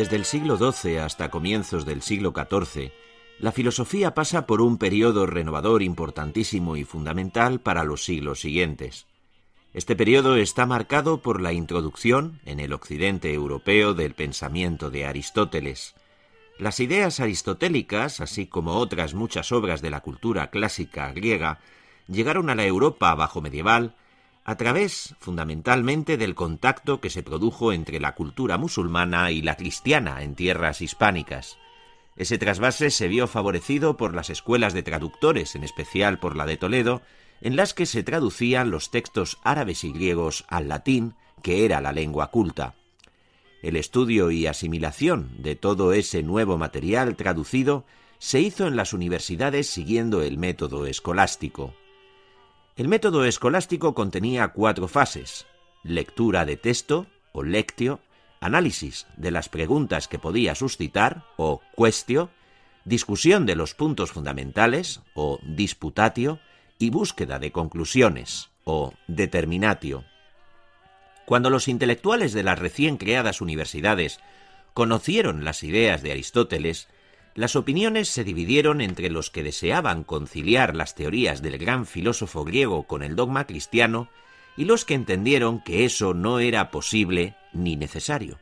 Desde el siglo XII hasta comienzos del siglo XIV, la filosofía pasa por un periodo renovador importantísimo y fundamental para los siglos siguientes. Este periodo está marcado por la introducción en el occidente europeo del pensamiento de Aristóteles. Las ideas aristotélicas, así como otras muchas obras de la cultura clásica griega, llegaron a la Europa bajo medieval a través fundamentalmente del contacto que se produjo entre la cultura musulmana y la cristiana en tierras hispánicas. Ese trasvase se vio favorecido por las escuelas de traductores, en especial por la de Toledo, en las que se traducían los textos árabes y griegos al latín, que era la lengua culta. El estudio y asimilación de todo ese nuevo material traducido se hizo en las universidades siguiendo el método escolástico. El método escolástico contenía cuatro fases, lectura de texto o lectio, análisis de las preguntas que podía suscitar o questio, discusión de los puntos fundamentales o disputatio y búsqueda de conclusiones o determinatio. Cuando los intelectuales de las recién creadas universidades conocieron las ideas de Aristóteles, las opiniones se dividieron entre los que deseaban conciliar las teorías del gran filósofo griego con el dogma cristiano y los que entendieron que eso no era posible ni necesario.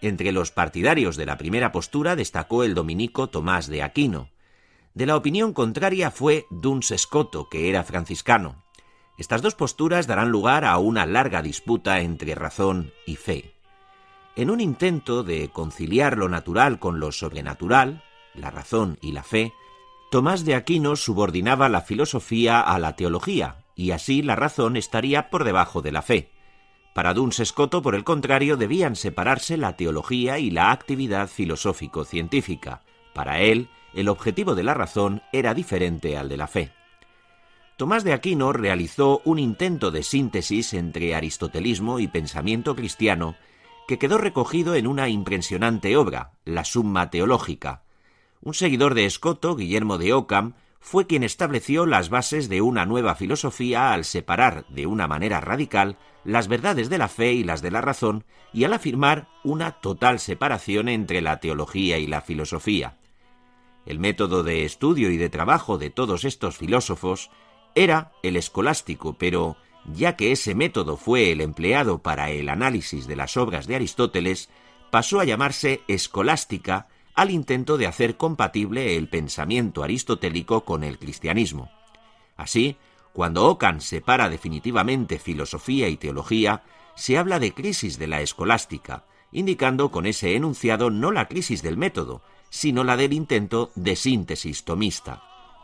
Entre los partidarios de la primera postura destacó el dominico Tomás de Aquino. De la opinión contraria fue Duns Scoto, que era franciscano. Estas dos posturas darán lugar a una larga disputa entre razón y fe. En un intento de conciliar lo natural con lo sobrenatural, la razón y la fe, Tomás de Aquino subordinaba la filosofía a la teología, y así la razón estaría por debajo de la fe. Para Duns Scoto, por el contrario, debían separarse la teología y la actividad filosófico-científica. Para él, el objetivo de la razón era diferente al de la fe. Tomás de Aquino realizó un intento de síntesis entre aristotelismo y pensamiento cristiano que quedó recogido en una impresionante obra, la Summa Teológica. Un seguidor de Escoto, Guillermo de Ockham, fue quien estableció las bases de una nueva filosofía al separar de una manera radical las verdades de la fe y las de la razón y al afirmar una total separación entre la teología y la filosofía. El método de estudio y de trabajo de todos estos filósofos era el escolástico, pero ya que ese método fue el empleado para el análisis de las obras de Aristóteles, pasó a llamarse escolástica al intento de hacer compatible el pensamiento aristotélico con el cristianismo. Así, cuando Ockham separa definitivamente filosofía y teología, se habla de crisis de la escolástica, indicando con ese enunciado no la crisis del método, sino la del intento de síntesis tomista.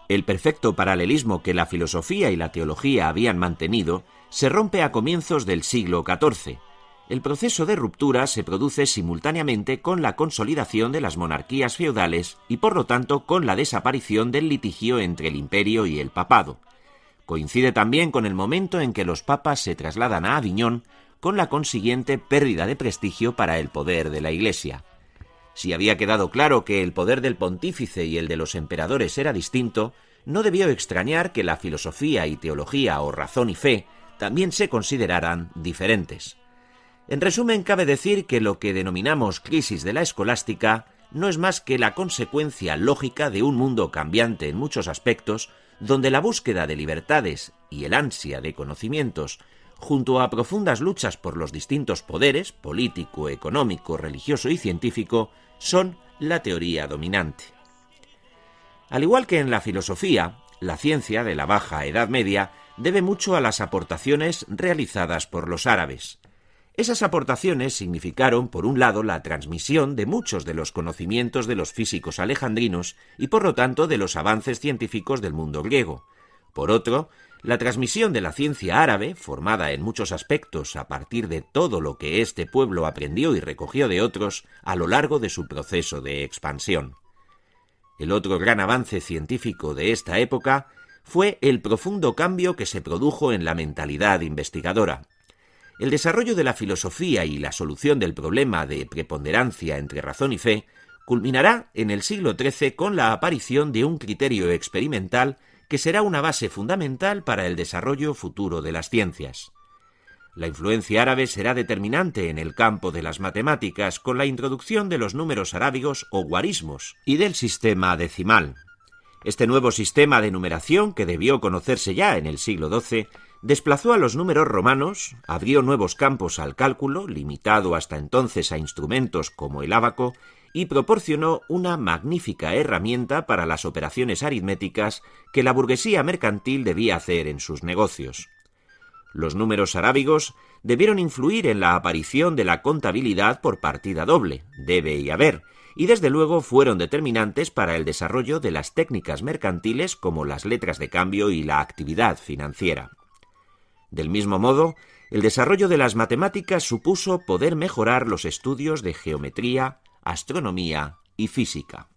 El perfecto paralelismo que la filosofía y la teología habían mantenido se rompe a comienzos del siglo XIV. El proceso de ruptura se produce simultáneamente con la consolidación de las monarquías feudales y por lo tanto con la desaparición del litigio entre el imperio y el papado. Coincide también con el momento en que los papas se trasladan a Aviñón, con la consiguiente pérdida de prestigio para el poder de la Iglesia. Si había quedado claro que el poder del pontífice y el de los emperadores era distinto, no debió extrañar que la filosofía y teología o razón y fe también se consideraran diferentes. En resumen, cabe decir que lo que denominamos crisis de la escolástica no es más que la consecuencia lógica de un mundo cambiante en muchos aspectos, donde la búsqueda de libertades y el ansia de conocimientos junto a profundas luchas por los distintos poderes, político, económico, religioso y científico, son la teoría dominante. Al igual que en la filosofía, la ciencia de la Baja Edad Media debe mucho a las aportaciones realizadas por los árabes. Esas aportaciones significaron, por un lado, la transmisión de muchos de los conocimientos de los físicos alejandrinos y, por lo tanto, de los avances científicos del mundo griego. Por otro, la transmisión de la ciencia árabe, formada en muchos aspectos a partir de todo lo que este pueblo aprendió y recogió de otros a lo largo de su proceso de expansión. El otro gran avance científico de esta época fue el profundo cambio que se produjo en la mentalidad investigadora. El desarrollo de la filosofía y la solución del problema de preponderancia entre razón y fe culminará en el siglo XIII con la aparición de un criterio experimental que será una base fundamental para el desarrollo futuro de las ciencias. La influencia árabe será determinante en el campo de las matemáticas con la introducción de los números arábigos o guarismos y del sistema decimal. Este nuevo sistema de numeración, que debió conocerse ya en el siglo XII, desplazó a los números romanos, abrió nuevos campos al cálculo, limitado hasta entonces a instrumentos como el ábaco, y proporcionó una magnífica herramienta para las operaciones aritméticas que la burguesía mercantil debía hacer en sus negocios. Los números arábigos debieron influir en la aparición de la contabilidad por partida doble, debe y haber, y desde luego fueron determinantes para el desarrollo de las técnicas mercantiles como las letras de cambio y la actividad financiera. Del mismo modo, el desarrollo de las matemáticas supuso poder mejorar los estudios de geometría, astronomía y física.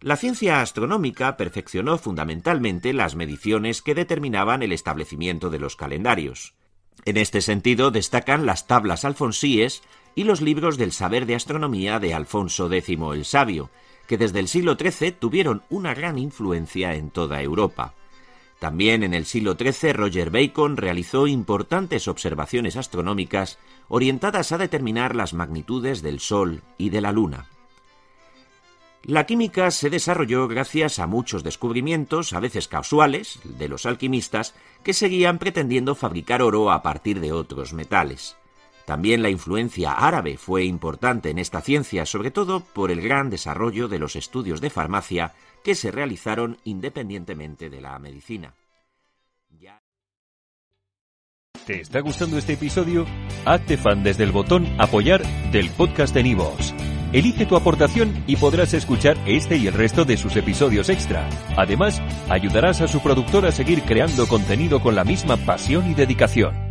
La ciencia astronómica perfeccionó fundamentalmente las mediciones que determinaban el establecimiento de los calendarios. En este sentido destacan las tablas alfonsíes y los libros del saber de astronomía de Alfonso X el Sabio, que desde el siglo XIII tuvieron una gran influencia en toda Europa. También en el siglo XIII Roger Bacon realizó importantes observaciones astronómicas orientadas a determinar las magnitudes del Sol y de la Luna. La química se desarrolló gracias a muchos descubrimientos, a veces casuales, de los alquimistas, que seguían pretendiendo fabricar oro a partir de otros metales. También la influencia árabe fue importante en esta ciencia, sobre todo por el gran desarrollo de los estudios de farmacia que se realizaron independientemente de la medicina. ¿Te está gustando este episodio? Hazte fan desde el botón apoyar del podcast de Nivos. Elige tu aportación y podrás escuchar este y el resto de sus episodios extra. Además, ayudarás a su productor a seguir creando contenido con la misma pasión y dedicación.